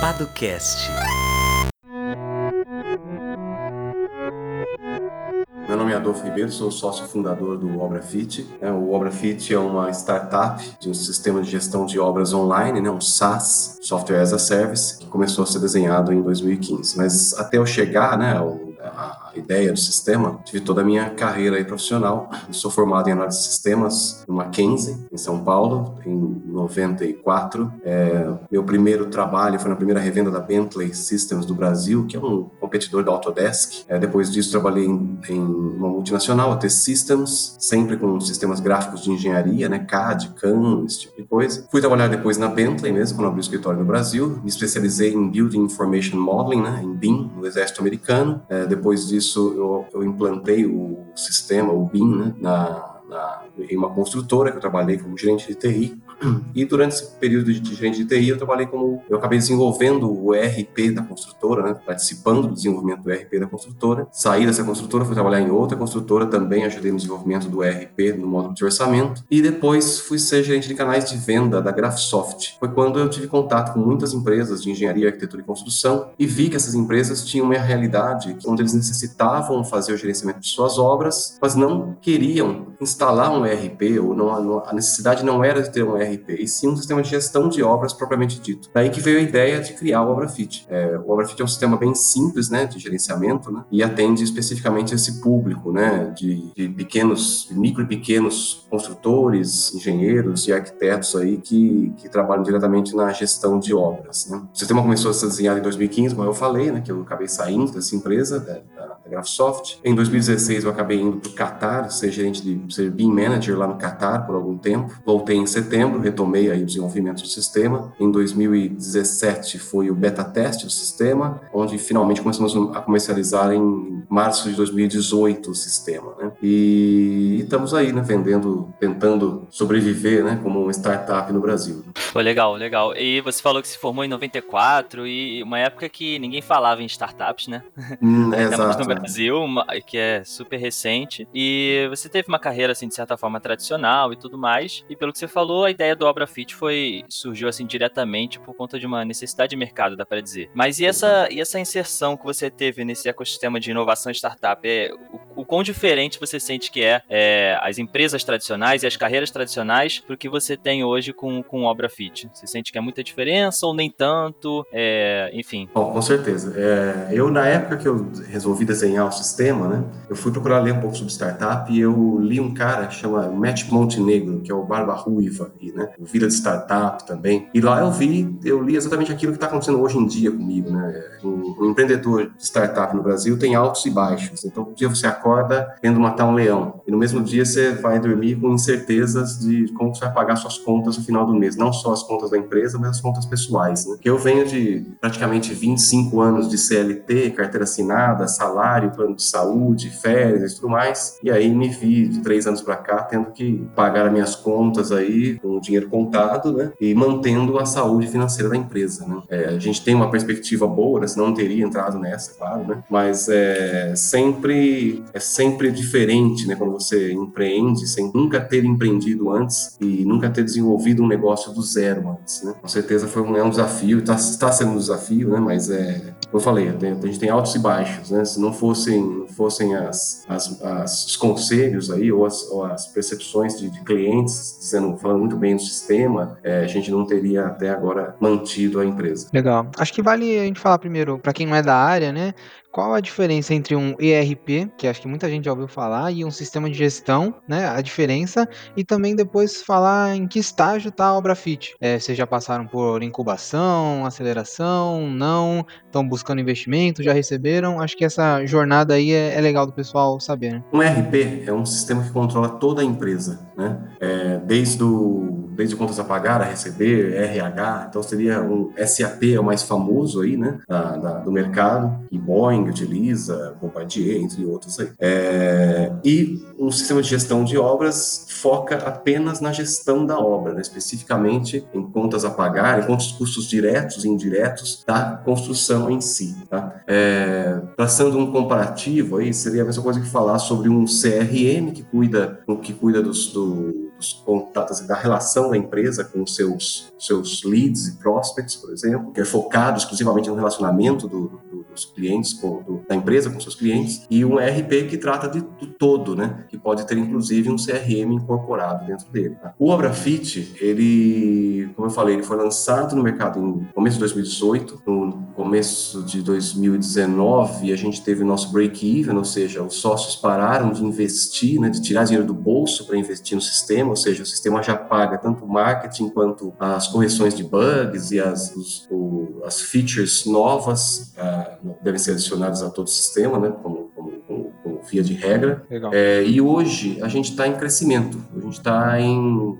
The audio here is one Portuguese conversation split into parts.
Padocast. Meu nome é Adolfo Ribeiro, sou sócio fundador do ObraFit. É, o ObraFit é uma startup de um sistema de gestão de obras online, né, um SaaS, Software as a Service, que começou a ser desenhado em 2015. Mas até eu chegar né, a ideia do sistema, tive toda a minha carreira profissional. Eu sou formado em análise de sistemas no Mackenzie, em São Paulo, em 94. É, meu primeiro trabalho foi na primeira revenda da Bentley Systems do Brasil, que é um competidor da Autodesk. É, depois disso, trabalhei em, em, uma multinacional, a T-Systems, sempre com sistemas gráficos de engenharia, né, CAD, CAM, esse tipo de coisa. Fui trabalhar depois na Bentley mesmo, quando abri o escritório no Brasil. Me especializei em Building Information Modeling, né, em BIM, no Exército Americano. É, depois disso, eu, eu implantei o sistema, o BIM, né, na, na, em uma construtora que eu trabalhei como gerente de TI. E durante esse período de gerente de TI, eu trabalhei como. Eu acabei desenvolvendo o ERP da construtora, né? participando do desenvolvimento do ERP da construtora. Saí dessa construtora, fui trabalhar em outra construtora, também ajudei no desenvolvimento do ERP no módulo de orçamento. E depois fui ser gerente de canais de venda da Graphisoft. Foi quando eu tive contato com muitas empresas de engenharia, arquitetura e construção e vi que essas empresas tinham uma realidade onde eles necessitavam fazer o gerenciamento de suas obras, mas não queriam instalar um ERP, ou não, a necessidade não era de ter um ERP ERP, e sim um sistema de gestão de obras propriamente dito. Daí que veio a ideia de criar o ObraFit. É, o ObraFit é um sistema bem simples, né, de gerenciamento, né, e atende especificamente esse público, né, de, de pequenos, de micro e pequenos construtores, engenheiros e arquitetos aí que, que trabalham diretamente na gestão de obras. Né. O sistema começou a ser desenhado em 2015, como eu falei, né, que eu acabei saindo dessa empresa, da, da. Em 2016 eu acabei indo para o Qatar, ser gerente de ser BIM Manager lá no Qatar por algum tempo. Voltei em setembro retomei aí o desenvolvimento do sistema. Em 2017 foi o beta teste do sistema, onde finalmente começamos a comercializar em março de 2018 o sistema, né? E estamos aí, né, vendendo, tentando sobreviver, né, como uma startup no Brasil. Foi legal, legal. E você falou que se formou em 94 e uma época que ninguém falava em startups, né? Hum, exato. no Brasil, que é super recente. E você teve uma carreira assim de certa forma tradicional e tudo mais. E pelo que você falou, a ideia ideia do Obra Fit foi surgiu assim diretamente por conta de uma necessidade de mercado, dá para dizer. Mas e essa, e essa inserção que você teve nesse ecossistema de inovação startup? É, o, o quão diferente você sente que é, é, as empresas tradicionais e as carreiras tradicionais para o que você tem hoje com, com Obra Fit? Você sente que é muita diferença ou nem tanto? É, enfim. Bom, com certeza. É, eu, na época que eu resolvi desenhar o sistema, né, eu fui procurar ler um pouco sobre startup e eu li um cara que chama Matt Montenegro, que é o Barba Ruiva, né? Vida de Startup também. E lá eu vi, eu li exatamente aquilo que está acontecendo hoje em dia comigo, né? Um, um, empreendedor de startup no Brasil tem altos e baixos. Então, um dia você acorda querendo matar um leão. E no mesmo dia você vai dormir com incertezas de como você vai pagar suas contas no final do mês. Não só as contas da empresa, mas as contas pessoais, né? Eu venho de praticamente 25 anos de CLT, carteira assinada, salário, plano de saúde, férias e tudo mais. E aí me vi de três anos para cá tendo que pagar as minhas contas aí com dinheiro contado, né? E mantendo a saúde financeira da empresa, né? É, a gente tem uma perspectiva boa, né? senão não teria entrado nessa, claro, né? Mas é sempre é sempre diferente, né? Quando você empreende sem nunca ter empreendido antes e nunca ter desenvolvido um negócio do zero antes, né? Com certeza foi um, é um desafio, está tá sendo um desafio, né? Mas é, como eu falei, a gente tem altos e baixos, né? Se não fossem fossem as, as, as os conselhos aí ou as, ou as percepções de, de clientes dizendo falando muito bem do sistema, é, a gente não teria até agora mantido a empresa. Legal. Acho que vale a gente falar primeiro, para quem não é da área, né? Qual a diferença entre um ERP, que acho que muita gente já ouviu falar, e um sistema de gestão, né? A diferença, e também depois falar em que estágio está a obra FIT. É, vocês já passaram por incubação, aceleração, não, estão buscando investimento, já receberam? Acho que essa jornada aí é, é legal do pessoal saber. Né? Um ERP é um sistema que controla toda a empresa, né? É, desde o desde contas a pagar, a receber, RH, então seria um SAP é o mais famoso aí, né, da, da, do mercado, e Boeing utiliza, Bombardier, entre outros aí. É, e um sistema de gestão de obras foca apenas na gestão da obra, né, especificamente em contas a pagar, em contas custos diretos e indiretos da construção em si. Tá? É, traçando um comparativo aí, seria a mesma coisa que falar sobre um CRM que cuida, que cuida dos, do dos contatos, da relação da empresa com seus, seus leads e prospects, por exemplo, que é focado exclusivamente no relacionamento do, dos clientes, com, do, da empresa com seus clientes, e um ERP que trata de, do todo, né? Que pode ter inclusive um CRM incorporado dentro dele. Tá? O ObraFit, ele, como eu falei, ele foi lançado no mercado em começo de 2018, no começo de 2019 a gente teve o nosso break-even, ou seja, os sócios pararam de investir, né, de tirar dinheiro do bolso para investir no sistema, ou seja, o sistema já paga tanto o marketing quanto as correções de bugs e as, os, o, as features novas uh, devem ser adicionadas a todo o sistema, né, como, como, como, como via de regra. É, e hoje a gente está em crescimento, a gente está em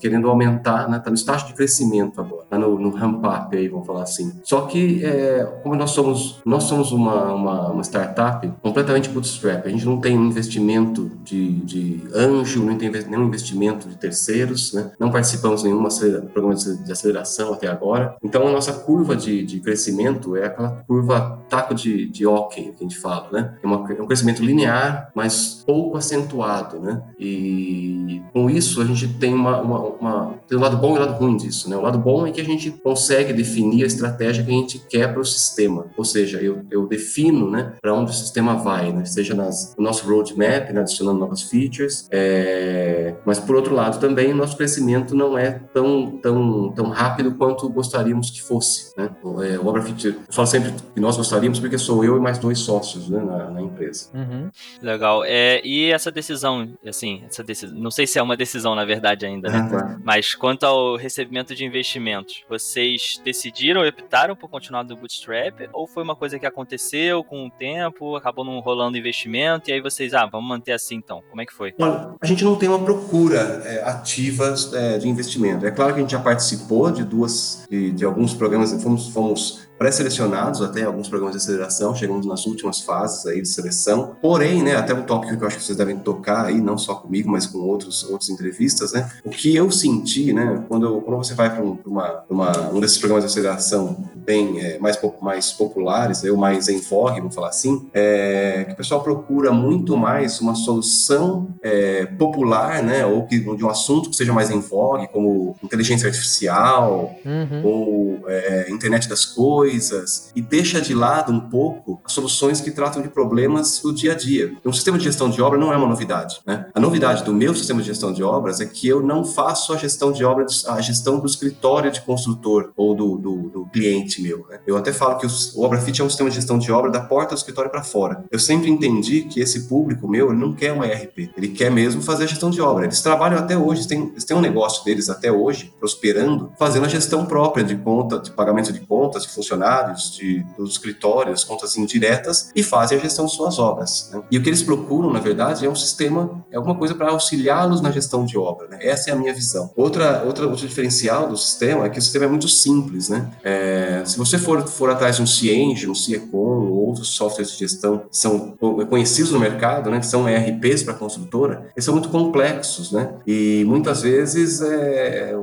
querendo aumentar, está né, tá no estágio de crescimento agora, está no, no ramp-up aí, vamos falar assim. Só que é, como nós somos nós somos uma, uma, uma, startup completamente bootstrap, a gente não tem investimento de, de anjo, não tem nenhum investimento de terceiros, né? não participamos de nenhum programa de aceleração até agora. Então a nossa curva de, de crescimento é aquela curva taco de, de hockey que a gente fala, né? É, uma, é um crescimento linear, mas pouco acentuado, né? E com isso a gente tem uma, uma, uma tem um lado bom e um lado ruim disso, né? O lado bom é que a gente consegue definir a estratégia que a gente quer para o sistema, ou seja, eu, eu defino, né, para onde o sistema vai, né? Seja nas, no nosso roadmap, né, adicionando novas features, é... mas por outro lado também o nosso crescimento não é tão tão tão rápido quanto gostaríamos que fosse, né? É, o Obrafit, eu falo sempre que nós gostaríamos porque sou eu e mais dois sócios, né, na, na empresa. Uhum. Legal. É, e essa decisão, assim, essa decisão, não sei se é uma decisão na verdade ainda, né? Uhum. Mas quanto ao recebimento de investimentos, vocês decidiram, optaram por continuar do Bootstrap ou foi uma coisa que aconteceu com o tempo, acabou não rolando investimento e aí vocês, ah, vamos manter assim então? Como é que foi? Olha, a gente não tem uma procura é, ativa é, de investimento. É claro que a gente já participou de duas, de, de alguns programas, fomos, fomos pré-selecionados até alguns programas de aceleração, chegamos nas últimas fases aí de seleção. Porém, né, até um tópico que eu acho que vocês devem tocar aí, não só comigo, mas com outros outras entrevistas, né? O que eu senti, né, quando, quando você vai para um, uma, uma, um desses programas de aceleração bem é, mais, mais populares, ou mais em vogue, vamos falar assim, é, que o pessoal procura muito mais uma solução é, popular, né, ou que, de um assunto que seja mais em vogue, como inteligência artificial, uhum. ou é, internet das coisas, coisas e deixa de lado um pouco as soluções que tratam de problemas do dia a dia. Um sistema de gestão de obra não é uma novidade. Né? A novidade do meu sistema de gestão de obras é que eu não faço a gestão de obras, a gestão do escritório de construtor ou do, do, do cliente meu. Né? Eu até falo que o ObraFit é um sistema de gestão de obra da porta do escritório para fora. Eu sempre entendi que esse público meu não quer um ERP, ele quer mesmo fazer a gestão de obra. Eles trabalham até hoje, têm, eles têm um negócio deles até hoje, prosperando, fazendo a gestão própria de conta, de pagamento de contas, de funcionários funcionários de, dos escritórios, contas indiretas, e fazem a gestão de suas obras. Né? E o que eles procuram, na verdade, é um sistema, é alguma coisa para auxiliá-los na gestão de obra. Né? Essa é a minha visão. Outra, outra, outro diferencial do sistema é que o sistema é muito simples. Né? É, se você for, for atrás de um Cienge, um Ciecon ou outros softwares de gestão que são conhecidos no mercado, né, que são ERPs para construtora, eles são muito complexos. Né? E muitas vezes é,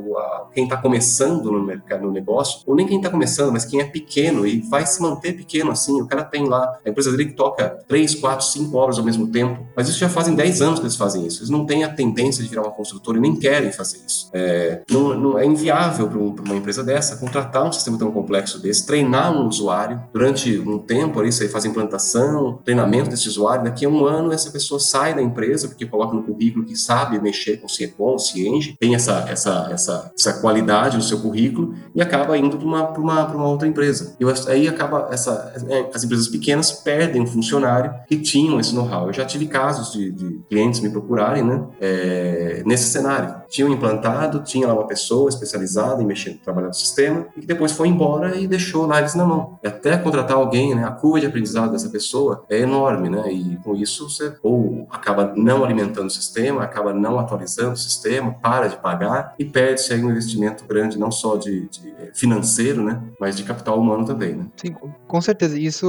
quem está começando no mercado, no negócio, ou nem quem está começando, mas quem é pequeno, pequeno e vai se manter pequeno assim. O cara tem lá, a empresa dele que toca 3, 4, 5 obras ao mesmo tempo, mas isso já fazem 10 anos que eles fazem isso. Eles não têm a tendência de virar uma construtora e nem querem fazer isso. É, não, não é inviável para uma empresa dessa contratar um sistema tão complexo desse, treinar um usuário durante um tempo ali, você faz implantação, treinamento desse usuário. Daqui a um ano, essa pessoa sai da empresa porque coloca no currículo que sabe mexer com Ciecon, Cienge, tem essa, essa, essa, essa qualidade no seu currículo e acaba indo para uma, uma, uma outra empresa empresa. E aí acaba essa, é, as empresas pequenas perdem um funcionário que tinham esse know-how. Eu já tive casos de, de clientes me procurarem, né, é, nesse cenário. Tinham implantado, tinha lá uma pessoa especializada em mexer, trabalhar no sistema e que depois foi embora e deixou lá eles na mão. E até contratar alguém, né, a curva de aprendizado dessa pessoa é enorme, né, e com isso você ou acaba não alimentando o sistema, acaba não atualizando o sistema, para de pagar e perde-se aí um investimento grande, não só de, de financeiro, né, mas de capital humano também, né? Sim, com certeza. Isso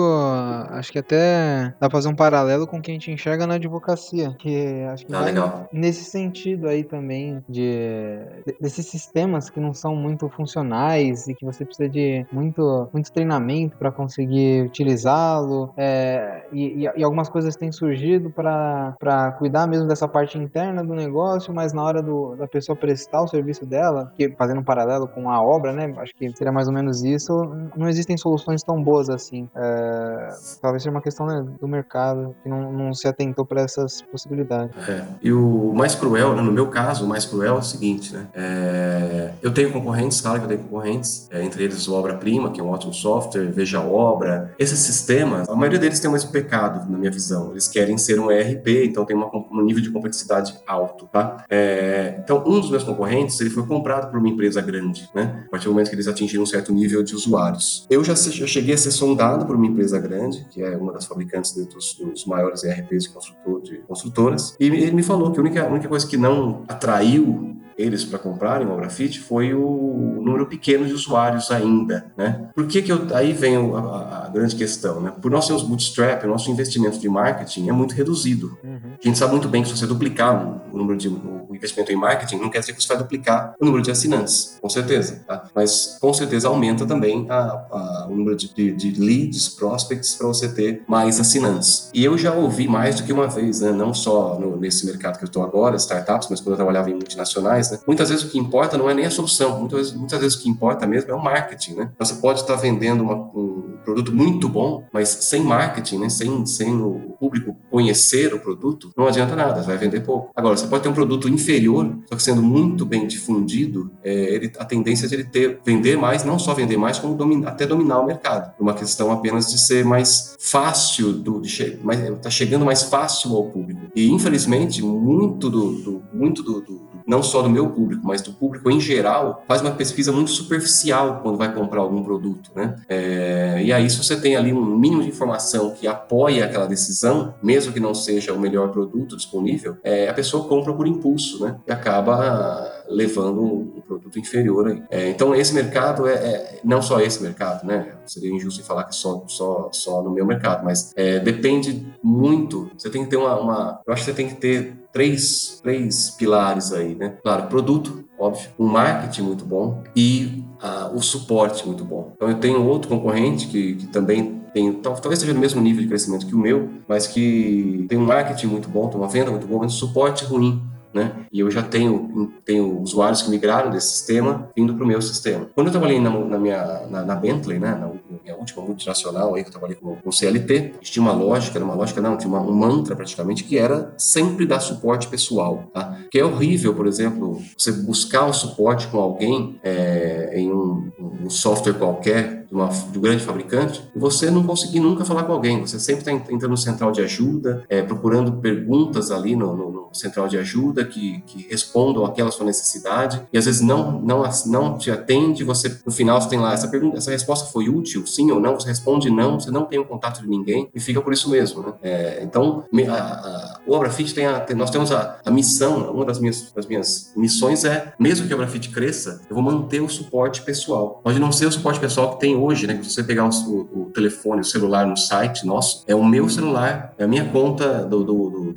acho que até dá pra fazer um paralelo com o que a gente enxerga na advocacia, que acho que ah, legal. nesse sentido aí também de desse sistemas que não são muito funcionais e que você precisa de muito, muito treinamento para conseguir utilizá-lo. É, e, e, algumas coisas têm surgido para cuidar mesmo dessa parte interna do negócio, mas na hora do, da pessoa prestar o serviço dela, que fazendo um paralelo com a obra, né? Acho que seria mais ou menos isso. Não existem soluções tão boas assim. É, talvez seja uma questão né, do mercado que não, não se atentou para essas possibilidades. É. E o mais cruel, né, no meu caso, o mais cruel é o seguinte, né? É, eu tenho concorrentes, claro que eu tenho concorrentes, é, entre eles o Obra Prima, que é um ótimo software, Veja Obra. Esses sistemas, a maioria deles tem o mesmo pecado, na minha visão. Eles querem ser um ERP, então tem uma, um nível de complexidade alto, tá? É, então, um dos meus concorrentes, ele foi comprado por uma empresa grande, né? A partir do momento que eles atingiram um certo nível de usuários. Eu já, já cheguei a ser sondado por uma empresa grande, que é uma das fabricantes dos, dos maiores ERPs de, construtor, de construtoras, e ele me falou que a única, a única coisa que não atraiu eles para comprarem o Grafite foi o número pequeno de usuários ainda, né? Por que que eu, aí vem a, a grande questão, né? Por nós termos bootstrap, o nosso investimento de marketing é muito reduzido. Uhum. A gente sabe muito bem que se você duplicar o número de o investimento em marketing, não quer dizer que você vai duplicar o número de assinantes, com certeza, tá? Mas com certeza aumenta também a, a, o número de, de, de leads, prospects para você ter mais assinantes. E eu já ouvi mais do que uma vez, né? Não só no, nesse mercado que eu estou agora, startups, mas quando eu trabalhava em multinacionais né? Muitas vezes o que importa não é nem a solução, muitas vezes, muitas vezes o que importa mesmo é o marketing, né? Você pode estar vendendo uma, um produto muito bom, mas sem marketing, né? Sem, sem o público conhecer o produto, não adianta nada, vai vender pouco. Agora, você pode ter um produto inferior, só que sendo muito bem difundido, é, ele, a tendência é de ele ter, vender mais, não só vender mais, como dominar, até dominar o mercado. Uma questão apenas de ser mais fácil, do, de mais, tá chegando mais fácil ao público. E, infelizmente, muito do, do muito do, do não só do meu público, mas do público em geral, faz uma pesquisa muito superficial quando vai comprar algum produto, né? É, e aí, se você tem ali um mínimo de informação que apoia aquela decisão, mesmo que não seja o melhor produto disponível, é, a pessoa compra por impulso, né? E acaba levando um produto inferior aí. É, então esse mercado é, é, não só esse mercado, né? Seria injusto falar que só só só no meu mercado, mas é, depende muito. Você tem que ter uma, uma, eu acho que você tem que ter três três pilares aí, né? Claro, produto, óbvio, um marketing muito bom e uh, o suporte muito bom. Então eu tenho outro concorrente que, que também tem, talvez seja no mesmo nível de crescimento que o meu, mas que tem um marketing muito bom, tem uma venda muito boa, mas um suporte ruim né? E eu já tenho, tenho usuários que migraram desse sistema vindo para o meu sistema. Quando eu trabalhei na, na minha na, na, Bentley, né, na minha última multinacional aí que eu trabalhei com, com CLT, tinha uma lógica, era uma lógica não, tinha uma, um mantra praticamente que era sempre dar suporte pessoal, tá? Que é horrível, por exemplo, você buscar um suporte com alguém é, em um, um software qualquer de, uma, de um grande fabricante você não conseguir nunca falar com alguém. Você sempre está entrando no central de ajuda, é, procurando perguntas ali no, no, no, central de ajuda que, que respondam àquela sua necessidade e às vezes não, não, não te atende. Você no final você tem lá essa pergunta, essa resposta foi útil, sim ou não? Você responde não, você não tem o um contato de ninguém e fica por isso mesmo. Né? É, então a, a, o Obra Fit tem, a, tem nós temos a, a missão, uma das minhas, das minhas missões é, mesmo que a Obra Fit cresça, eu vou manter o suporte pessoal. Pode não ser o suporte pessoal que tem hoje, né? Se você pegar o, o, telefone, o celular no site nosso, é o meu celular, é a minha conta do, do, do,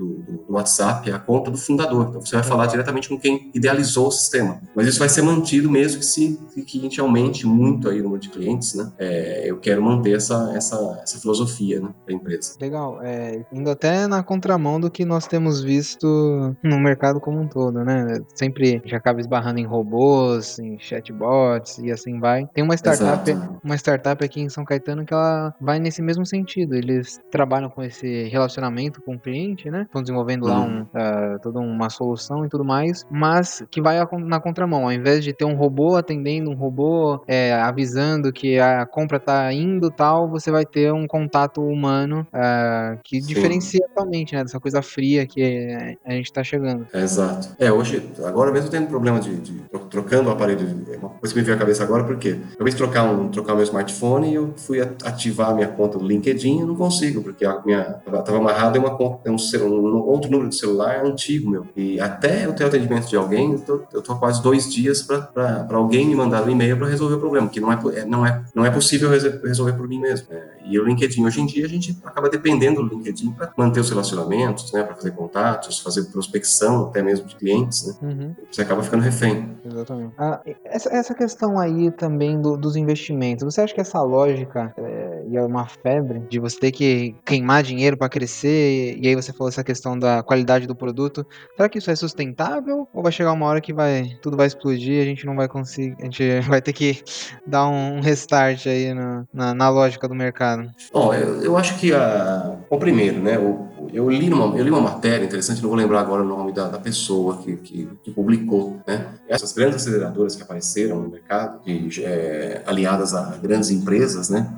do, WhatsApp, é a conta do fundador. Então você vai falar diretamente com quem idealizou o sistema. Mas isso vai ser mantido mesmo que se que a gente aumente muito aí o número de clientes, né? É, eu quero manter essa, essa, essa filosofia né, da empresa. Legal. É, indo até na contramão do que nós temos visto no mercado como um todo, né? Sempre já acaba esbarrando em robôs, em chatbots e assim vai. Tem uma startup, Exato. uma startup aqui em São Caetano que ela vai nesse mesmo sentido. Eles trabalham com esse relacionamento com o cliente, né? Estão desenvolvendo lá uhum. um, uh, toda uma solução e tudo mais, mas que vai na contramão. Ao invés de ter um robô atendendo, um robô é, avisando que a compra está indo tal, você vai ter um contato humano uh, que Sim. diferencia totalmente né, dessa coisa fria que a gente está chegando. Exato. É, hoje, agora mesmo tendo problema de, de trocando o aparelho, é uma Você me veio a cabeça agora por quê? Eu vez trocar um trocar meu smartphone e eu fui ativar a minha conta do LinkedIn e não consigo, porque a minha estava amarrada em uma conta, um, um, outro número de celular antigo meu. E até eu ter atendimento de alguém, eu tô, eu tô quase dois dias para alguém me mandar um e-mail para resolver o problema, que não é, é, não é, não é possível resolver por mim mesmo. É, e o LinkedIn, hoje em dia, a gente acaba dependendo do LinkedIn para manter os relacionamentos, né, para fazer contatos, fazer prospecção até mesmo de clientes, né? Uhum. Você acaba ficando refém. Exatamente. Ah, essa, essa questão aí também do, dos investimentos, você acha que essa lógica é, é uma febre de você ter que queimar dinheiro para crescer, e aí você falou essa questão da qualidade do produto, será que isso é sustentável ou vai chegar uma hora que vai tudo vai explodir e a gente não vai conseguir, a gente vai ter que dar um restart aí na, na, na lógica do mercado? Bom, eu, eu acho que a, o primeiro, né, o, eu li, uma, eu li uma matéria interessante, não vou lembrar agora o nome da, da pessoa que, que, que, publicou, né? Essas grandes aceleradoras que apareceram no mercado, é, aliadas a grandes empresas, né?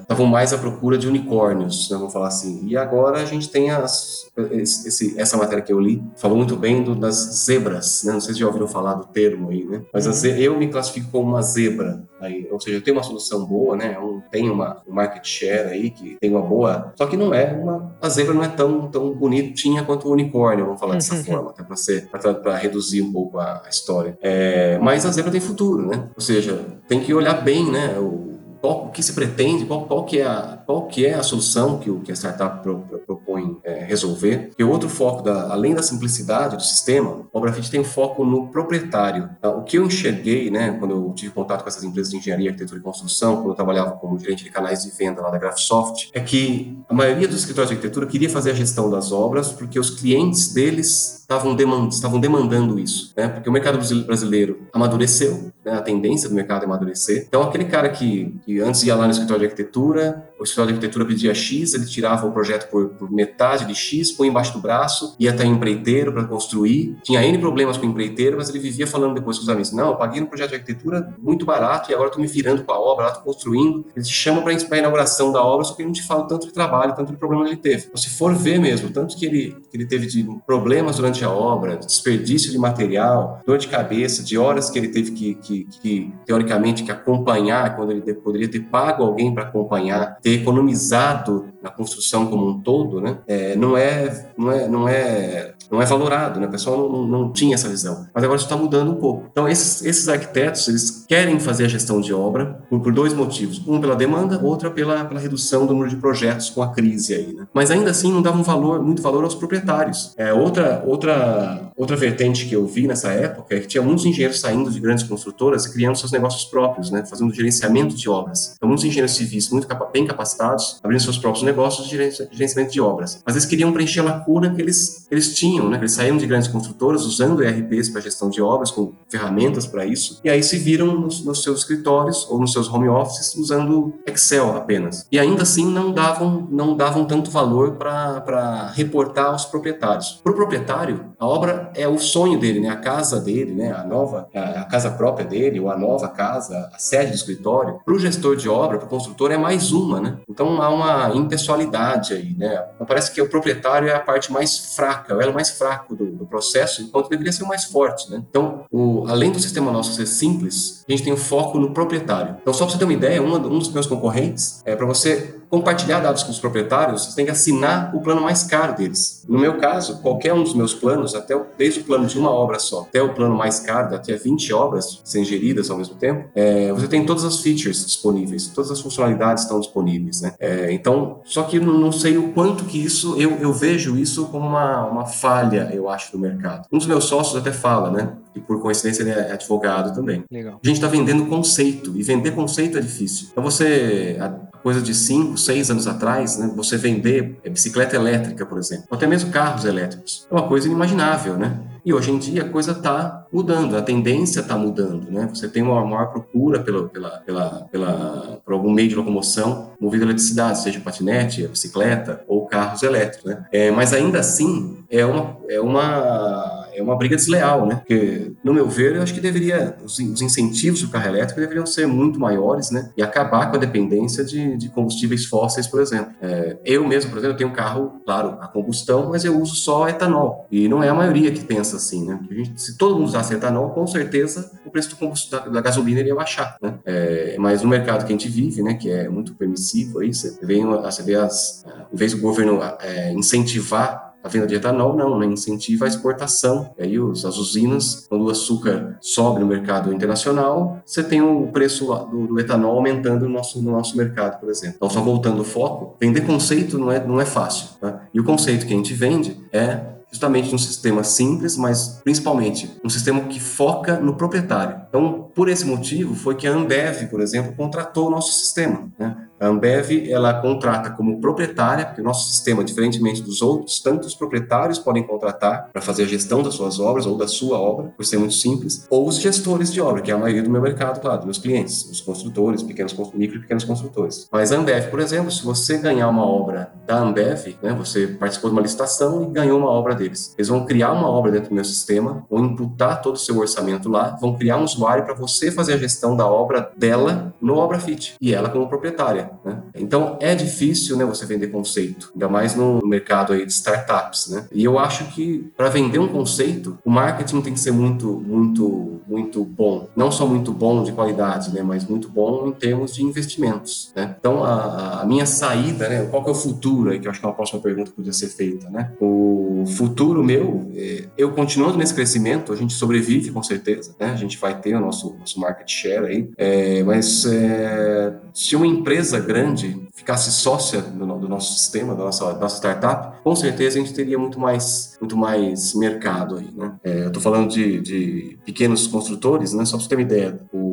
Estavam é, mais à procura de unicórnios, né, vamos falar assim. E agora a gente tem as, esse, essa matéria que eu li, falou muito bem do, das zebras, né? Não sei se já ouviram falar do termo aí, né? Mas uhum. eu me classifico como uma zebra, aí, ou seja, eu tenho uma solução boa, né? Um, tem uma, um market share aí que tem uma boa, só que não é uma, a zebra não é tão, tão bonitinha quanto o unicórnio, vamos falar dessa forma, até para ser para reduzir um pouco a, a história. É, mas a zebra tem futuro, né? Ou seja, tem que olhar bem, né? O, qual, o que se pretende, qual, qual, que é a, qual que é a solução que, o, que a startup pro, pro, propõe é, resolver. E outro foco, da, além da simplicidade do sistema, o ObraFit tem foco no proprietário. Então, o que eu enxerguei, né, quando eu tive contato com essas empresas de engenharia, arquitetura e construção, quando eu trabalhava como gerente de canais de venda lá da Graphisoft, é que a maioria dos escritórios de arquitetura queria fazer a gestão das obras porque os clientes deles estavam, demandando, demandando isso, né? Porque o mercado brasileiro amadureceu, né? a tendência do mercado é amadurecer. Então, aquele cara que, que antes ia lá no escritório de arquitetura, o escritório de arquitetura pedia X, ele tirava o projeto por, por metade de X, põe embaixo do braço, ia até empreiteiro para construir, tinha N problemas com o empreiteiro, mas ele vivia falando depois com os amigos, não, eu paguei no projeto de arquitetura muito barato e agora estou me virando com a obra, estou construindo. Ele te chama para a inauguração da obra, só que ele não te fala tanto de trabalho, tanto de problema que ele teve. Então, se for ver mesmo, tanto que ele, que ele teve de problemas durante a obra, desperdício de material, dor de cabeça, de horas que ele teve que, que, que teoricamente, que acompanhar, quando ele poderia ter pago alguém para acompanhar, ter economizado na construção como um todo, né? É, não é, não é, não é não é valorado, né? O pessoal não, não, tinha essa visão. Mas agora isso está mudando um pouco. Então, esses, esses arquitetos, eles querem fazer a gestão de obra por, por dois motivos. Um pela demanda, outra pela, pela redução do número de projetos com a crise aí, né? Mas ainda assim não davam valor, muito valor aos proprietários. É, outra, outra, outra vertente que eu vi nessa época é que tinha muitos engenheiros saindo de grandes construtoras e criando seus negócios próprios, né? Fazendo gerenciamento de obras. Então, muitos engenheiros civis muito bem capacitados, abrindo seus próprios negócios de gerenciamento de obras. Mas eles queriam preencher a lacuna que eles, eles tinham, né? Eles saíram de grandes construtoras usando ERPs para gestão de obras, com ferramentas para isso, e aí se viram nos, nos, seus escritórios ou nos seus home offices usando Excel apenas. E ainda assim não davam, não davam tanto valor para reportar aos proprietários. Para o proprietário, a obra é o sonho dele, né? A casa dele, né? A nova, a, casa própria dele, ou a nova casa, a sede do escritório. Para o gestor de obra, para o construtor, é mais uma, né? Então há uma impessoalidade aí, né? Parece que o proprietário é a parte mais fraca, é o elo mais fraco do, do processo, enquanto deveria ser o mais forte, né? Então, o, além do sistema nosso ser simples, a gente tem o foco no proprietário. Então, só para você ter uma ideia, um, um dos meus concorrentes, é para você compartilhar dados com os proprietários, você tem que assinar o plano mais caro deles. No meu caso, qualquer um dos meus planos, até o, desde o plano de uma obra só, até o plano mais caro, até 20 obras sendo geridas ao mesmo tempo, é, você tem todas as features disponíveis, todas as funcionalidades estão disponíveis, né? É, então, só que não, não, sei o quanto que isso, eu, eu vejo isso como uma, uma falha, eu acho, do mercado. Um dos meus sócios até fala, né? E por coincidência ele é advogado também. Legal. A gente está vendendo conceito, e vender conceito é difícil. Então você, coisa de 5, 6 anos atrás, né, você vender bicicleta elétrica, por exemplo, ou até mesmo carros elétricos, é uma coisa inimaginável, né? E hoje em dia a coisa está mudando, a tendência está mudando, né? Você tem uma maior procura pela, pela, pela, pela, por algum meio de locomoção movido a eletricidade, seja patinete, bicicleta ou carros elétricos, né? É, mas ainda assim é uma, é uma é uma briga desleal, né? Porque, no meu ver, eu acho que deveria, os, os incentivos do carro elétrico deveriam ser muito maiores, né? E acabar com a dependência de, de combustíveis fósseis, por exemplo. É, eu mesmo, por exemplo, tenho um carro, claro, a combustão, mas eu uso só etanol. E não é a maioria que pensa assim, né? Gente, se todo mundo usasse etanol, com certeza o preço da, da gasolina iria baixar, né? É, mas no mercado que a gente vive, né, que é muito permissivo aí, você vê, você vê as, em vez do governo é, incentivar a venda de etanol, não, né? incentiva a exportação. E aí os, as usinas, quando o açúcar sobe no mercado internacional, você tem o preço do, do etanol aumentando no nosso, no nosso mercado, por exemplo. Então, só voltando ao foco, vender conceito não é, não é fácil. Tá? E o conceito que a gente vende é justamente um sistema simples, mas principalmente um sistema que foca no proprietário. Então, por esse motivo, foi que a Ambev, por exemplo, contratou o nosso sistema. Né? A Ambev, ela contrata como proprietária, porque o nosso sistema, diferentemente dos outros, tanto os proprietários podem contratar para fazer a gestão das suas obras ou da sua obra, por ser muito simples, ou os gestores de obra, que é a maioria do meu mercado, claro, dos meus clientes, os construtores, pequenos, micro e pequenos construtores. Mas a Ambev, por exemplo, se você ganhar uma obra da Ambev, né, você participou de uma licitação e ganhou uma obra deles. Eles vão criar uma obra dentro do meu sistema, vão imputar todo o seu orçamento lá, vão criar um usuário para você fazer a gestão da obra dela no Obra Fit, e ela como proprietária. Né? Então é difícil né, você vender conceito, ainda mais no mercado aí de startups. Né? E eu acho que para vender um conceito, o marketing tem que ser muito, muito, muito bom. Não só muito bom de qualidade, né, mas muito bom em termos de investimentos. Né? Então a, a minha saída, né, qual que é o futuro aí, que eu acho que é uma próxima pergunta que podia ser feita. Né? O futuro meu, é, eu continuando nesse crescimento, a gente sobrevive com certeza, né? a gente vai ter o nosso, nosso market share aí, é, mas é, se uma empresa grande ficasse sócia do, do, nosso sistema, da nossa, da nossa startup, com certeza a gente teria muito mais, muito mais mercado aí, né? É, eu estou falando de, de, pequenos construtores, né? Só para você ter uma ideia, o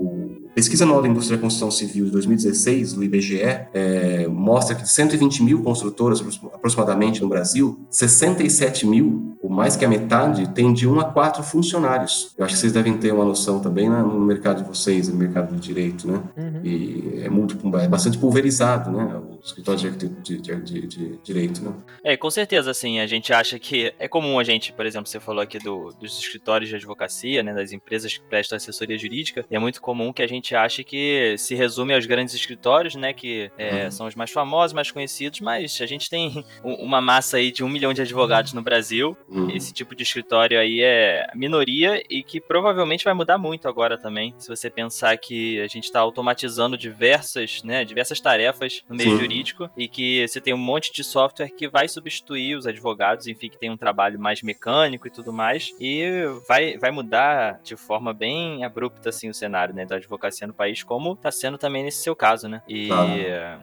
Pesquisa anual da indústria da construção civil de 2016, do IBGE, é, mostra que de 120 mil construtoras aproximadamente no Brasil, 67 mil, ou mais que a metade, tem de 1 a 4 funcionários. Eu acho que vocês devem ter uma noção também né, no mercado de vocês, no mercado do direito, né? Uhum. E é, muito, é bastante pulverizado, né? O escritório de, de, de, de, direito, né? É, com certeza, assim, a gente acha que é comum a gente, por exemplo, você falou aqui do, dos escritórios de advocacia, né, das empresas que prestam assessoria jurídica, e é muito comum que a gente gente acha que se resume aos grandes escritórios, né? Que é, uhum. são os mais famosos, mais conhecidos, mas a gente tem uma massa aí de um milhão de advogados no Brasil. Uhum. Esse tipo de escritório aí é minoria e que provavelmente vai mudar muito agora também. Se você pensar que a gente está automatizando diversas, né, diversas tarefas no meio Sim. jurídico e que você tem um monte de software que vai substituir os advogados, enfim, que tem um trabalho mais mecânico e tudo mais, e vai, vai mudar de forma bem abrupta assim o cenário, né, da advocacia no país, como está sendo também nesse seu caso, né? E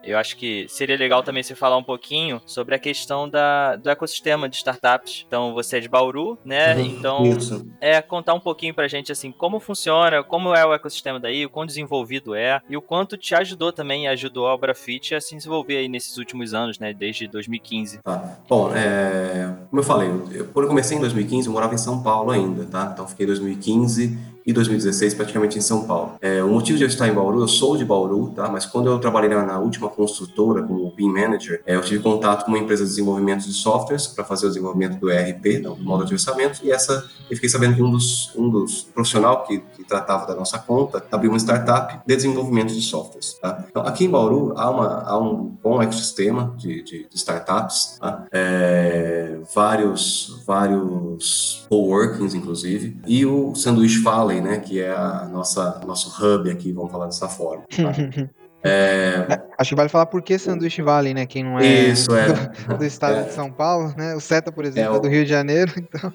eu acho que seria legal também você falar um pouquinho sobre a questão da, do ecossistema de startups. Então, você é de Bauru, né? Então, isso. é contar um pouquinho pra gente, assim, como funciona, como é o ecossistema daí, o quão desenvolvido é e o quanto te ajudou também, ajudou a Obra Fit a se desenvolver aí nesses últimos anos, né? Desde 2015. Tá. Bom, é... como eu falei, eu, quando eu comecei em 2015, eu morava em São Paulo ainda, tá? Então, fiquei em 2015 e 2016 praticamente em São Paulo. É, o motivo de eu estar em Bauru, eu sou de Bauru, tá? Mas quando eu trabalhei na, na última construtora como BIM Manager, é, eu tive contato com uma empresa de desenvolvimento de softwares para fazer o desenvolvimento do ERP, do modo de orçamento, e essa eu fiquei sabendo que um dos um dos profissional que, que tratava da nossa conta abriu uma startup de desenvolvimento de softwares. Tá? Então, aqui em Bauru há, uma, há um bom ecossistema de, de, de startups, tá? é, vários vários coworkings inclusive, e o Sanduíche Né, que é a nossa nosso hub aqui, vamos falar dessa forma. Tá? É... é... Acho que vale falar por que Sanduíche Valley, né? Quem não é, Isso, é. Do, do estado é. de São Paulo, né? O Seta, por exemplo, é, é do Rio de Janeiro. Então...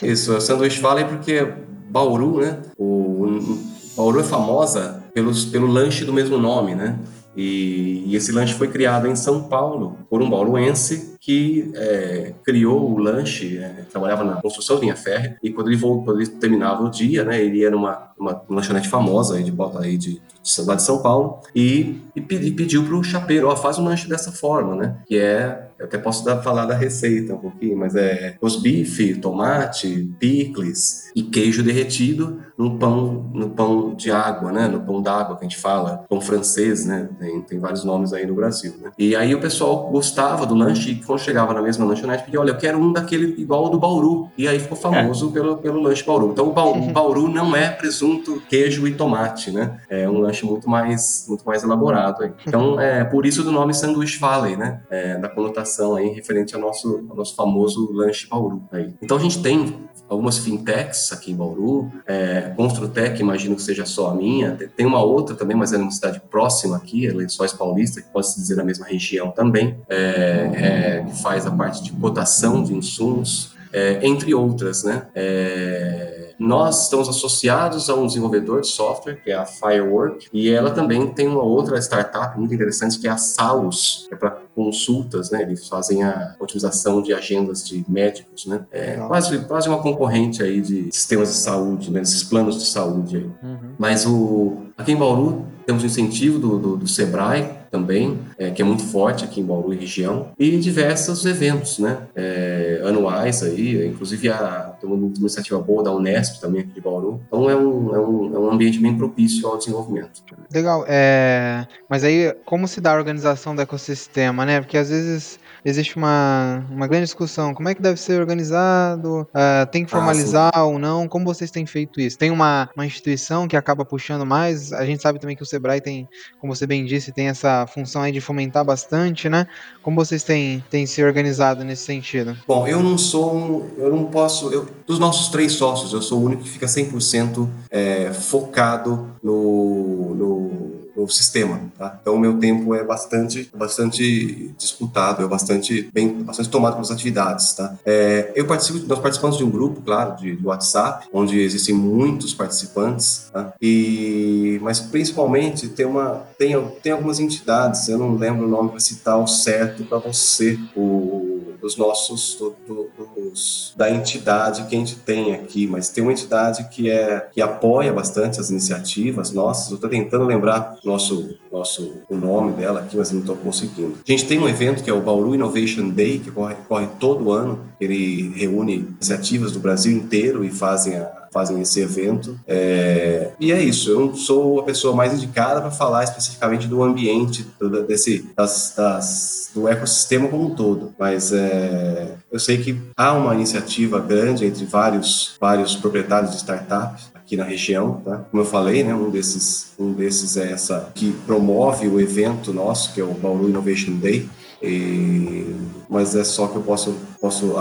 Isso, o Sanduíche Valley porque Bauru, né? O, Bauru é famosa pelos, pelo lanche do mesmo nome, né? E, e, esse lanche foi criado em São Paulo por um bauruense que é, criou o lanche, é, trabalhava na construção linha férrea, e quando ele, voltou, quando ele terminava o dia, né, ele ia numa uma, lanchonete famosa aí de, aí de, de, de São Paulo e, e, e pediu para o chapeiro, ó, faz um lanche dessa forma, né, que é eu até posso dar, falar da receita um pouquinho, mas é bife, tomate, picles e queijo derretido no pão, no pão de água, né? No pão d'água que a gente fala, pão francês, né? Tem, tem vários nomes aí no Brasil, né? E aí o pessoal gostava do lanche e chegava na mesma lanchonete e pedia, olha, eu quero um daquele igual ao do Bauru. E aí ficou famoso é. pelo, pelo lanche Bauru. Então o Bauru, uhum. Bauru não é presunto, queijo e tomate, né? É um lanche muito mais, muito mais elaborado. Aí. Então é por isso do nome Sandwich Valley, né? É, da conotação aí referente ao nosso, ao nosso famoso lanche Bauru. Aí. Então a gente tem algumas fintechs aqui em Bauru, é, Construtec, imagino que seja só a minha, tem uma outra também, mas é numa cidade próxima aqui, Lençóis Paulista, que pode se dizer na mesma região também, é, é, que faz a parte de cotação de insumos, é, entre outras, né? É, nós estamos associados a um desenvolvedor de software, que é a Firework, e ela também tem uma outra startup muito interessante, que é a Salus, que é para consultas, né? Eles fazem a otimização de agendas de médicos, né? É quase, quase uma concorrente aí de sistemas de saúde, né? Desses planos de saúde aí. Uhum. Mas o, aqui em Bauru temos o incentivo do, do, do Sebrae também, é, que é muito forte aqui em Bauru e região, e diversos eventos, né, é, anuais aí, inclusive a, tem uma iniciativa boa da Unesp também aqui de Bauru, então é um, é um, é um ambiente bem propício ao desenvolvimento. Legal, é... mas aí como se dá a organização do ecossistema, né, porque às vezes existe uma, uma grande discussão. Como é que deve ser organizado? Uh, tem que ah, formalizar ah, ou não? Como vocês têm feito isso? Tem uma, uma instituição que acaba puxando mais? A gente sabe também que o Sebrae tem, como você bem disse, tem essa função aí de fomentar bastante, né? Como vocês têm, têm se organizado nesse sentido? Bom, eu não sou um, eu não posso, eu, dos nossos três sócios, eu sou o único que fica 100% é, focado no, no no sistema, tá? Então meu tempo é bastante, bastante disputado, é bastante bem, bastante tomado pelas atividades, tá? É, eu participo, nós participamos de um grupo, claro, de, de WhatsApp, onde existem muitos participantes, tá? E, mas principalmente tem uma, tem, tem algumas entidades, eu não lembro o nome para citar o certo para você, o dos nossos do, do, dos, da entidade que a gente tem aqui, mas tem uma entidade que é que apoia bastante as iniciativas nossas. Eu estou tentando lembrar nosso nosso o nome dela aqui, mas não estou conseguindo. A gente tem um evento que é o Bauru Innovation Day que corre, corre todo ano. Ele reúne iniciativas do Brasil inteiro e fazem a, fazem esse evento. É, e é isso, eu não sou a pessoa mais indicada para falar especificamente do ambiente, do, desse, das, das, do ecossistema como um todo, mas é, eu sei que há uma iniciativa grande entre vários, vários proprietários de startups aqui na região, tá? Como eu falei, né, um desses, um desses é essa que promove o evento nosso, que é o Bauru Innovation Day, e, mas é só que eu posso, posso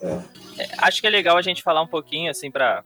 é, é, acho que é legal a gente falar um pouquinho, assim, para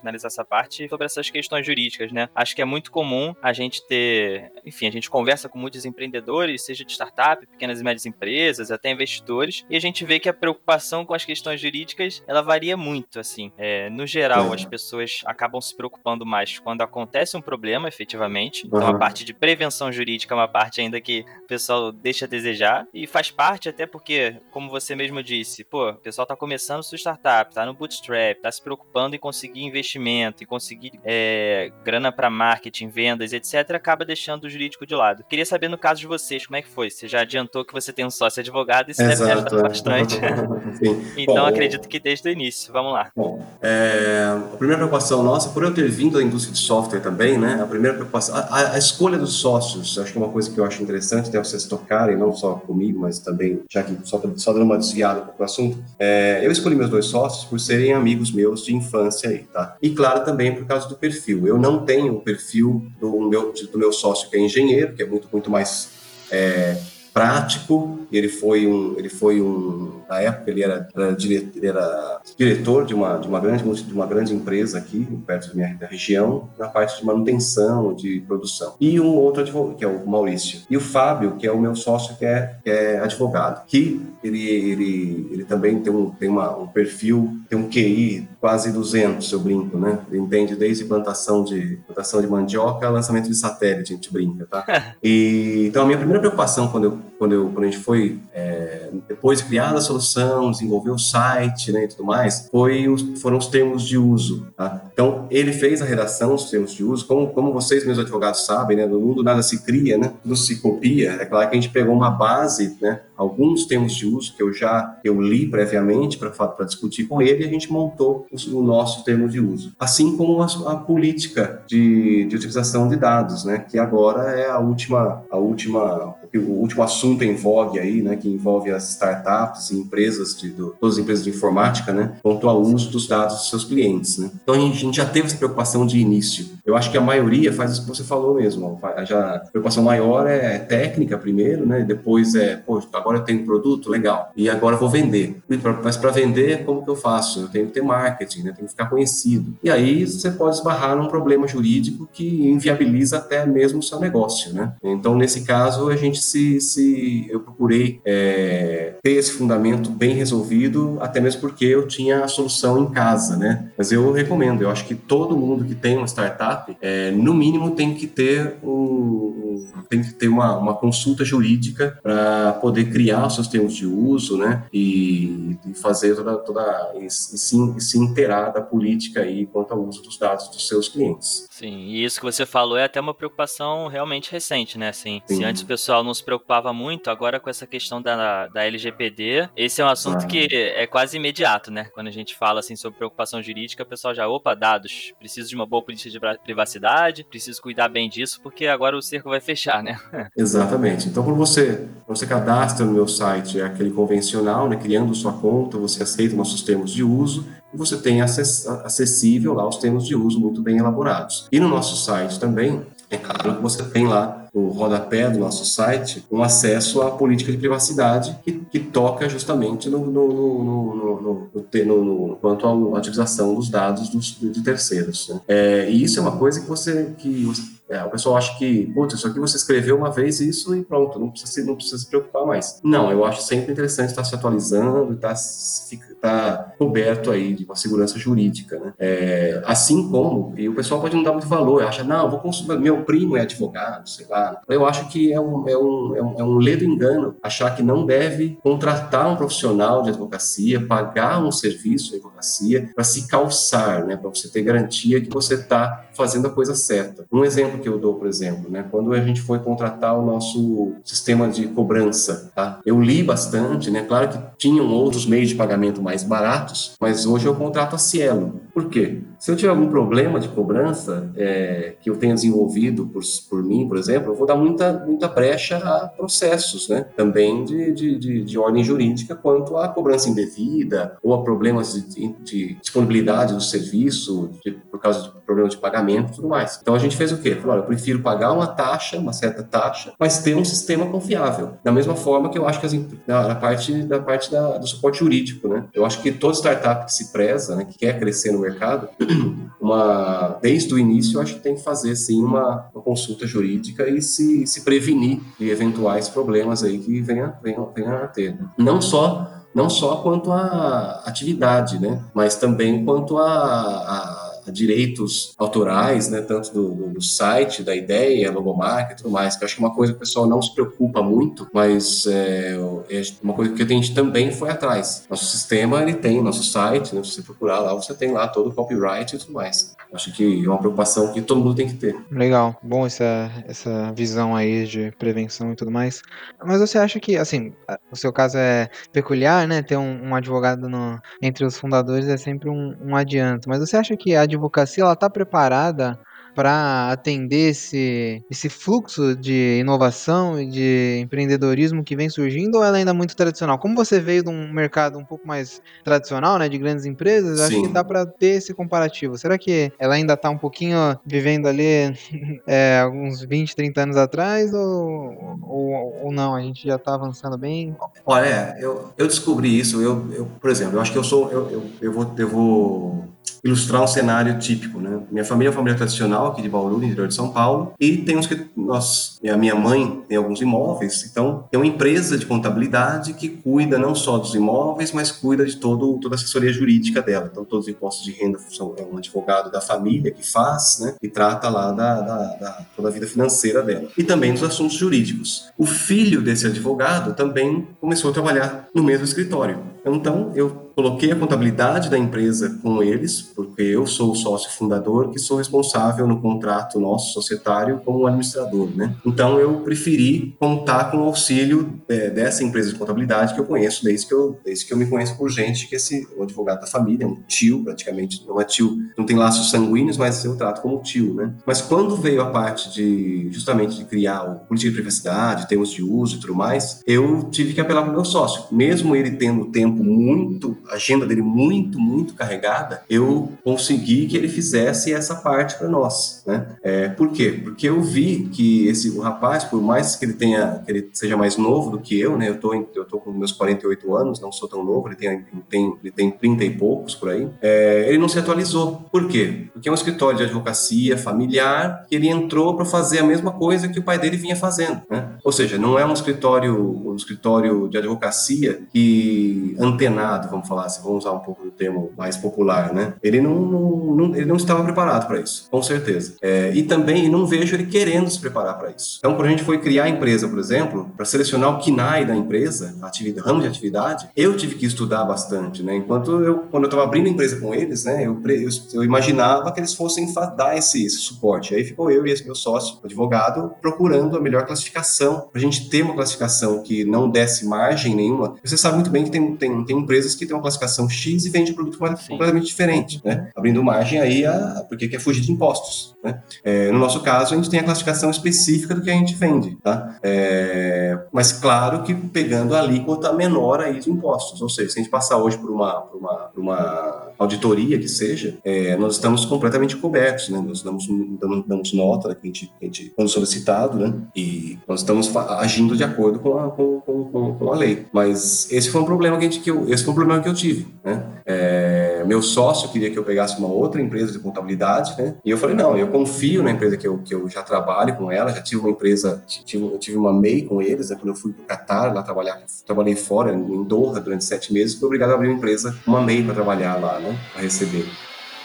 finalizar essa parte, sobre essas questões jurídicas, né? Acho que é muito comum a gente ter, enfim, a gente conversa com muitos empreendedores, seja de startup, pequenas e médias empresas, até investidores, e a gente vê que a preocupação com as questões jurídicas, ela varia muito, assim. É, no geral, as pessoas acabam se preocupando mais quando acontece um problema, efetivamente. Então, a parte de prevenção jurídica é uma parte ainda que o pessoal deixa a desejar, e faz parte até porque, como você mesmo disse, pô, o pessoal tá começando sua startup, tá no bootstrap, tá se preocupando em conseguir investimento, e conseguir é, grana para marketing, vendas, etc., acaba deixando o jurídico de lado. Queria saber no caso de vocês, como é que foi? Você já adiantou que você tem um sócio advogado, isso Exato, deve ajudar é. bastante. então Bom, acredito que desde o início. Vamos lá. Bom, é, a primeira preocupação nossa, por eu ter vindo da indústria de software também, né? A primeira preocupação, a, a escolha dos sócios, acho que é uma coisa que eu acho interessante, até vocês tocarem, não só comigo, mas também, já que só, só dando uma desviada para o assunto, é, eu escolhi meus dois sócios por serem amigos meus de infância aí, tá? E claro também por causa do perfil. Eu não tenho o perfil do meu, do meu sócio que é engenheiro, que é muito, muito mais é, prático. Ele foi um, ele foi um, na época ele era, era, dire, ele era diretor de uma, de uma grande, de uma grande empresa aqui perto da minha da região, na parte de manutenção, de produção. E um outro advogado, que é o Maurício. E o Fábio, que é o meu sócio, que é, que é advogado, que ele, ele, ele também tem um, tem uma, um perfil, tem um QI quase 200, eu brinco, né? Ele entende desde plantação de plantação de mandioca lançamento de satélite, a gente brinca, tá? e então a minha primeira preocupação quando eu quando, eu, quando a gente foi, é, depois de criar a solução, desenvolver o site né, e tudo mais, foi os, foram os termos de uso. Tá? Então, ele fez a redação dos termos de uso, como, como vocês, meus advogados, sabem, né, no mundo nada se cria, né, tudo se copia. É claro que a gente pegou uma base, né, alguns termos de uso que eu já eu li previamente para discutir com ele e a gente montou o, o nosso termo de uso. Assim como a, a política de, de utilização de dados, né, que agora é a última, a última o último assunto em vogue aí, né, que envolve as startups e empresas de do, todas as empresas de informática, né, quanto ao uso dos dados dos seus clientes, né. Então a gente, já teve essa preocupação de início. Eu acho que a maioria faz isso que você falou mesmo. Já a preocupação maior é técnica primeiro, né, depois é, pô, agora eu tenho produto, legal, e agora eu vou vender. Mas para vender, como que eu faço? Eu tenho que ter marketing, né, tenho que ficar conhecido. E aí você pode esbarrar num problema jurídico que inviabiliza até mesmo o seu negócio, né. Então nesse caso a gente se, se eu procurei é, ter esse fundamento bem resolvido, até mesmo porque eu tinha a solução em casa, né? Mas eu recomendo, eu acho que todo mundo que tem uma startup, é, no mínimo tem que ter um, tem que ter uma, uma consulta jurídica para poder criar os seus termos de uso, né? E, e fazer toda, toda e, e, se, e se inteirar da política aí quanto ao uso dos dados dos seus clientes. Sim, e isso que você falou é até uma preocupação realmente recente, né? Assim, se antes o pessoal não se preocupava muito, agora com essa questão da, da LGPD, esse é um assunto ah. que é quase imediato, né? Quando a gente fala assim sobre preocupação jurídica, o pessoal já, opa, dados, preciso de uma boa política de privacidade, preciso cuidar bem disso, porque agora o cerco vai fechar, né? Exatamente. Então, quando você, você cadastra no meu site é aquele convencional, né? Criando sua conta, você aceita nossos termos de uso, e você tem acessível lá os termos de uso muito bem elaborados. E no nosso site também, é claro que você tem lá no rodapé do nosso site um acesso à política de privacidade que, que toca justamente no, no, no, no, quanto à utilização dos dados dos, de terceiros. Né? É, e isso é uma coisa que você que é, o pessoal acha que, putz, isso aqui você escreveu uma vez isso e pronto, não precisa, se, não precisa se preocupar mais. Não, eu acho sempre interessante estar se atualizando, estar, estar coberto aí de uma segurança jurídica, né? É, assim como, e o pessoal pode não dar muito valor, acha, não, vou consumir, meu primo é advogado, sei lá. Eu acho que é um, é um, é um, é um ledo engano achar que não deve contratar um profissional de advocacia, pagar um serviço de advocacia para se calçar, né? Para você ter garantia que você está fazendo a coisa certa. Um exemplo que eu dou, por exemplo, né? Quando a gente foi contratar o nosso sistema de cobrança, tá? Eu li bastante, né? Claro que tinham outros meios de pagamento mais baratos, mas hoje eu contrato a Cielo. Por quê? Se eu tiver algum problema de cobrança é, que eu tenha desenvolvido por, por mim, por exemplo, eu vou dar muita, muita brecha a processos, né? Também de, de, de, de ordem jurídica quanto à cobrança indevida ou a problemas de, de disponibilidade do serviço de, por causa de problemas de pagamento e tudo mais. Então a gente fez o quê? Falou, olha, eu prefiro pagar uma taxa, uma certa taxa, mas ter um sistema confiável. Da mesma forma que eu acho que as, na, na parte, da parte da, do suporte jurídico, né? Eu acho que toda startup que se preza, né, que quer crescer no mercado, uma, desde o início, eu acho que tem que fazer sim uma, uma consulta jurídica e se, se prevenir de eventuais problemas aí que venha, venha, venha a ter. Né? Não só não só quanto à atividade, né, mas também quanto a, a direitos autorais, né, tanto do, do, site, da ideia, logomarca e tudo mais, que eu acho que é uma coisa que o pessoal não se preocupa muito, mas é, é uma coisa que a gente também foi atrás. Nosso sistema, ele tem nosso site, né, se você procurar lá, você tem lá todo o copyright e tudo mais. Acho que é uma preocupação que todo mundo tem que ter. Legal, bom essa, essa visão aí de prevenção e tudo mais. Mas você acha que, assim, o seu caso é peculiar, né, ter um, um advogado no, entre os fundadores é sempre um, um adianto, mas você acha que a advocacia ela está preparada para atender esse, esse fluxo de inovação e de empreendedorismo que vem surgindo ou ela ainda é muito tradicional? Como você veio de um mercado um pouco mais tradicional, né, de grandes empresas, Sim. acho que dá para ter esse comparativo. Será que ela ainda está um pouquinho vivendo ali é, uns 20, 30 anos atrás ou, ou, ou não? A gente já está avançando bem? Olha, eu, eu descobri isso, eu, eu, por exemplo, eu acho que eu sou, eu, eu, eu vou, eu vou ilustrar um cenário típico, né? Minha família é uma família tradicional aqui de Bauru, no interior de São Paulo, e tem uns que nós, a minha mãe tem alguns imóveis, então tem uma empresa de contabilidade que cuida não só dos imóveis, mas cuida de todo, toda a assessoria jurídica dela. Então todos os impostos de renda são é um advogado da família que faz, né? E trata lá da, da, da toda a vida financeira dela. E também dos assuntos jurídicos. O filho desse advogado também começou a trabalhar no mesmo escritório. Então eu coloquei a contabilidade da empresa com eles, porque eu sou o sócio fundador que sou responsável no contrato nosso societário como administrador, né? Então eu preferi contar com o auxílio é, dessa empresa de contabilidade que eu conheço desde que eu, desde que eu me conheço por gente, que esse o advogado da família, um tio praticamente, não é tio, não tem laços sanguíneos, mas eu trato como tio, né? Mas quando veio a parte de justamente de criar o política de privacidade, termos de uso e tudo mais, eu tive que apelar para o meu sócio. Mesmo ele tendo tempo muito, a agenda dele muito, muito carregada, eu consegui que ele fizesse essa parte para nós, né? É, por quê? Porque eu vi que esse o rapaz, por mais que ele tenha, que ele seja mais novo do que eu, né? Eu tô, eu tô com meus 48 anos, não sou tão novo, ele tem, tem, ele tem 30 e poucos por aí. É, ele não se atualizou. Por quê? Porque é um escritório de advocacia familiar que ele entrou para fazer a mesma coisa que o pai dele vinha fazendo, né? Ou seja, não é um escritório, um escritório de advocacia que antenado, vamos falar assim, vamos usar um pouco do termo mais popular, né? Ele não, não ele não estava preparado para isso, com certeza. É, e também não vejo ele querendo se preparar para isso. Então, quando a gente foi criar a empresa, por exemplo, para selecionar o KINAI da empresa, atividade, ramo de atividade, eu tive que estudar bastante, né? Enquanto eu, quando eu estava abrindo a empresa com eles, né, eu, eu, eu imaginava que eles fossem dar esse, esse, suporte. Aí ficou eu e esse meu sócio, advogado, procurando a melhor classificação, para a gente ter uma classificação que não desse margem nenhuma. Você sabe muito bem que tem, tem, tem empresas que têm uma classificação X e vendem produto completamente diferente, né? Abrindo margem aí a, porque quer fugir de impostos, né? É, no nosso caso, a gente tem a classificação específica do que a gente vende, tá? É, mas claro que pegando a alíquota menor aí de impostos, ou seja, se a gente passar hoje por uma, por uma, por uma auditoria que seja, é, nós estamos completamente cobertos, né? Nós damos, damos, damos nota né, que a gente, a gente, quando solicitado, né? E nós estamos agindo de acordo com a, com, com, com, a lei. Mas esse foi um problema que, a gente, que eu, esse foi um problema que eu tive, né? É, meu sócio queria que eu pegasse uma outra empresa de contabilidade, né? E eu falei, não, eu confio na empresa que eu, que eu já trabalho com ela, já tive uma empresa, tive, eu tive uma MEI com eles, né? Quando eu fui para o Catar, lá trabalhar, trabalhei fora, em Doha, durante sete meses, fui obrigado a abrir uma empresa, uma MEI para trabalhar lá, né? Para receber.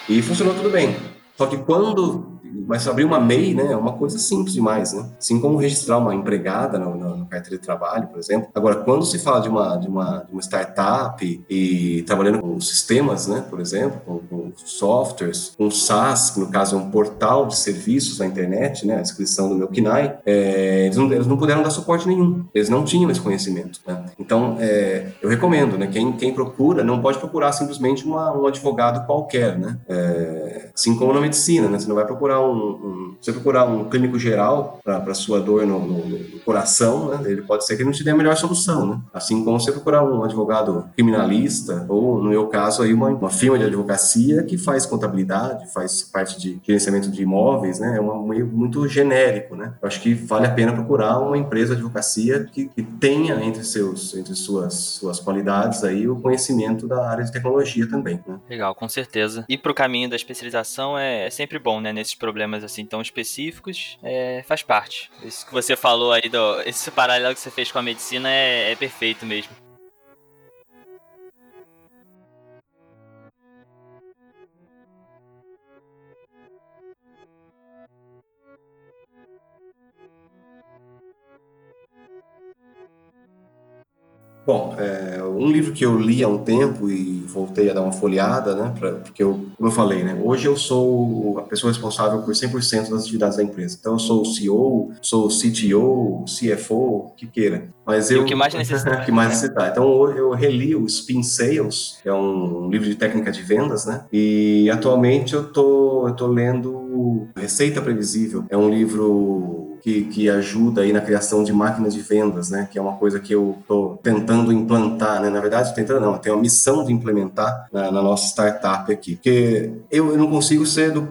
E funcionou tudo bem. Só que quando mas abrir uma MEI, né, é uma coisa simples demais, né? Assim como registrar uma empregada no carteira de trabalho, por exemplo. Agora, quando se fala de uma, de uma, de uma startup e trabalhando com sistemas, né, por exemplo, com, com softwares, com SaaS, que no caso é um portal de serviços na internet, né, a inscrição do meu KINAI, é, eles, não, eles não puderam dar suporte nenhum. Eles não tinham esse conhecimento, né? Então, é, eu recomendo, né, quem, quem procura, não pode procurar simplesmente uma, um advogado qualquer, né? É, assim como na medicina, né? Você não vai procurar um, um você procurar um clínico geral para sua dor no, no, no, coração, né, ele pode ser que ele não te dê a melhor solução, né? Assim como você procurar um advogado criminalista ou, no meu caso, aí uma, uma firma de advocacia que faz contabilidade, faz parte de gerenciamento de imóveis, né? É um meio muito genérico, né? Eu acho que vale a pena procurar uma empresa de advocacia que, que tenha entre seus entre suas suas qualidades aí o conhecimento da área de tecnologia também, né? Legal, com certeza. E para o caminho da especialização é, é sempre bom, né? Nesses problemas assim tão específicos, é, faz parte. Isso que você falou aí, do, esse paralelo que você fez com a medicina é, é perfeito mesmo. Bom, é, um livro que eu li há um tempo e voltei a dar uma folheada, né, pra, porque eu, como eu falei, né, hoje eu sou a pessoa responsável por 100% das atividades da empresa. Então eu sou o CEO, sou o CTO, CFO, o que queira. Mas eu, o que mais necessitar. que mais necessitar. Então eu reli o Spin Sales, que é um livro de técnica de vendas, né, e atualmente eu tô, eu tô lendo Receita Previsível. É um livro que, que ajuda aí na criação de máquinas de vendas, né? Que é uma coisa que eu estou tentando implantar, né? Na verdade, tentando não, eu tenho a missão de implementar na, na nossa startup aqui. Porque eu, eu não consigo ser do...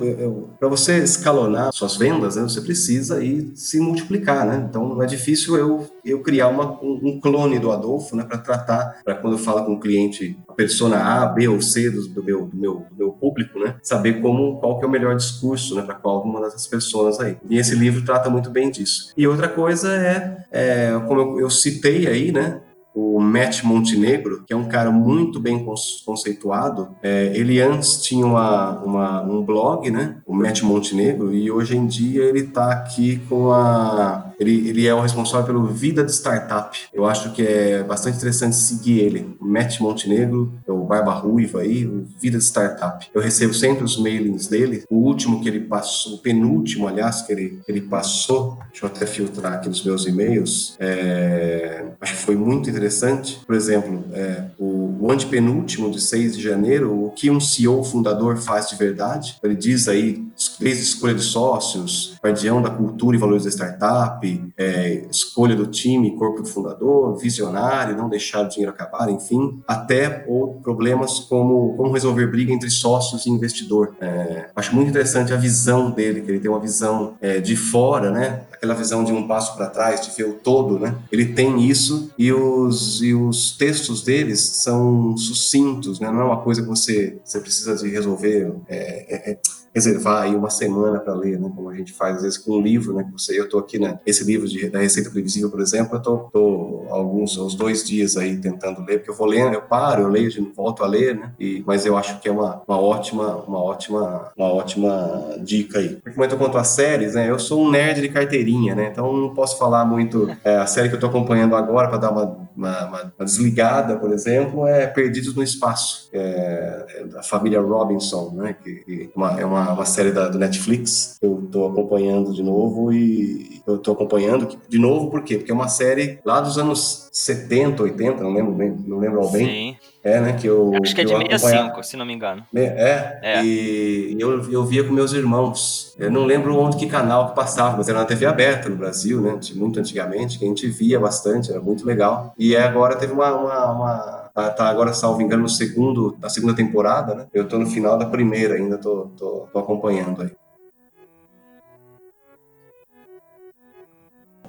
Para você escalonar suas vendas, né, você precisa aí se multiplicar, né? Então, não é difícil eu, eu criar uma, um, um clone do Adolfo, né? Para tratar, para quando eu falo com o cliente, persona A, B ou C do, do, meu, do, meu, do meu público, né? Saber como, qual que é o melhor discurso, né? Para qual uma dessas pessoas aí. E esse livro trata muito bem disso. E outra coisa é, é como eu, eu citei aí, né? o Matt Montenegro, que é um cara muito bem conceituado. É, ele antes tinha uma, uma, um blog, né? O Matt Montenegro, e hoje em dia ele está aqui com a. Ele, ele é o responsável pelo Vida de Startup. Eu acho que é bastante interessante seguir ele. Matt Montenegro, é o Barba Ruiva aí, o Vida de Startup. Eu recebo sempre os mailings dele. O último que ele passou, o penúltimo, aliás, que ele, ele passou, deixa eu até filtrar aqui nos meus e-mails, é, acho que foi muito interessante. Por exemplo, é, o, o antepenúltimo de 6 de janeiro, o que um CEO fundador faz de verdade. Ele diz aí, desde escolha de sócios, guardião da cultura e valores da startup, é, escolha do time, corpo do fundador, visionário, não deixar o dinheiro acabar, enfim, até ou problemas como como resolver briga entre sócios e investidor. É, acho muito interessante a visão dele, que ele tem uma visão é, de fora, né? Aquela visão de um passo para trás, de ver o todo, né? Ele tem isso e os, e os textos deles são sucintos, né? Não é uma coisa que você, você precisa de resolver. É, é, é reservar aí uma semana para ler, né? Como a gente faz às vezes com um livro, né? Você, eu estou aqui, né? Esse livro de, da Receita Previsível, por exemplo, eu tô alguns, uns dois dias aí tentando ler, porque eu vou lendo, eu paro, eu leio, volto a ler, né? E, mas eu acho que é uma, uma ótima, uma ótima, uma ótima dica aí. Porque muito quanto às séries, né? Eu sou um nerd de carteirinha, né? Então não posso falar muito. É, a série que eu estou acompanhando agora para dar uma, uma, uma, uma, desligada, por exemplo, é Perdidos no Espaço, é, é da família Robinson, né? Que, que uma, é uma uma, série da, do Netflix. Eu estou acompanhando de novo e eu estou acompanhando de novo por quê? Porque é uma série lá dos anos 70, 80, não lembro bem, não lembro ao bem. Sim. É, né? Que eu, Acho que é de 65, se não me engano. É, é. e eu, eu via com meus irmãos. Eu não lembro onde que canal que passava, mas era na TV aberta no Brasil, né? Muito antigamente, que a gente via bastante, era muito legal. E agora teve uma, uma, uma Tá, tá, agora, salvo engano, no segundo, na segunda temporada, né? Eu tô no final da primeira ainda, tô, tô, tô acompanhando aí.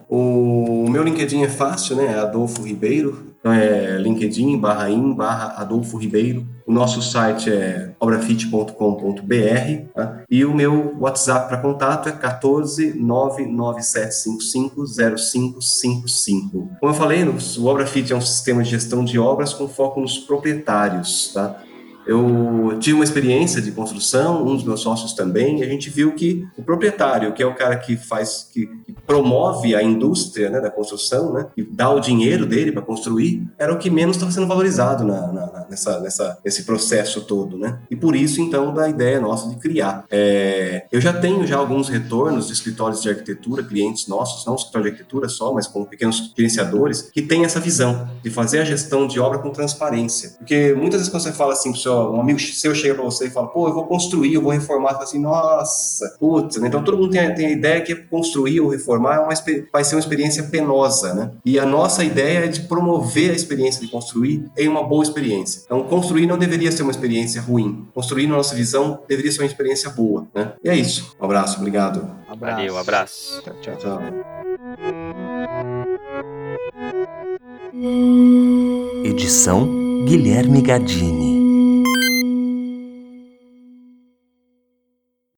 O meu LinkedIn é fácil, né? É Adolfo Ribeiro. Então é LinkedIn barra in barra Adolfo Ribeiro. O nosso site é obrafit.com.br tá? e o meu WhatsApp para contato é 14 99755 0555. Como eu falei, o Obrafit é um sistema de gestão de obras com foco nos proprietários. Tá? Eu tive uma experiência de construção, um dos meus sócios também, e a gente viu que o proprietário, que é o cara que faz, que, promove a indústria né, da construção, né, e dá o dinheiro dele para construir, era o que menos estava sendo valorizado na, na, nessa, nessa, nesse processo todo, né? E por isso, então, da ideia nossa de criar. É, eu já tenho já alguns retornos de escritórios de arquitetura, clientes nossos, não escritório de arquitetura só, mas com pequenos gerenciadores, que têm essa visão de fazer a gestão de obra com transparência. Porque muitas vezes quando você fala assim, pessoal, um amigo seu chega para você e fala, pô, eu vou construir, eu vou reformar, você fala assim, nossa, putz, né? então todo mundo tem, tem a ideia que construir ou reformar é uma, vai ser uma experiência penosa, né? E a nossa ideia é de promover a experiência de construir em uma boa experiência. Então, construir não deveria ser uma experiência ruim. Construir, na nossa visão, deveria ser uma experiência boa, né? E é isso. Um abraço, obrigado. Um abraço. Valeu, um abraço. Tchau, tchau. tchau. Edição Guilherme Gadini.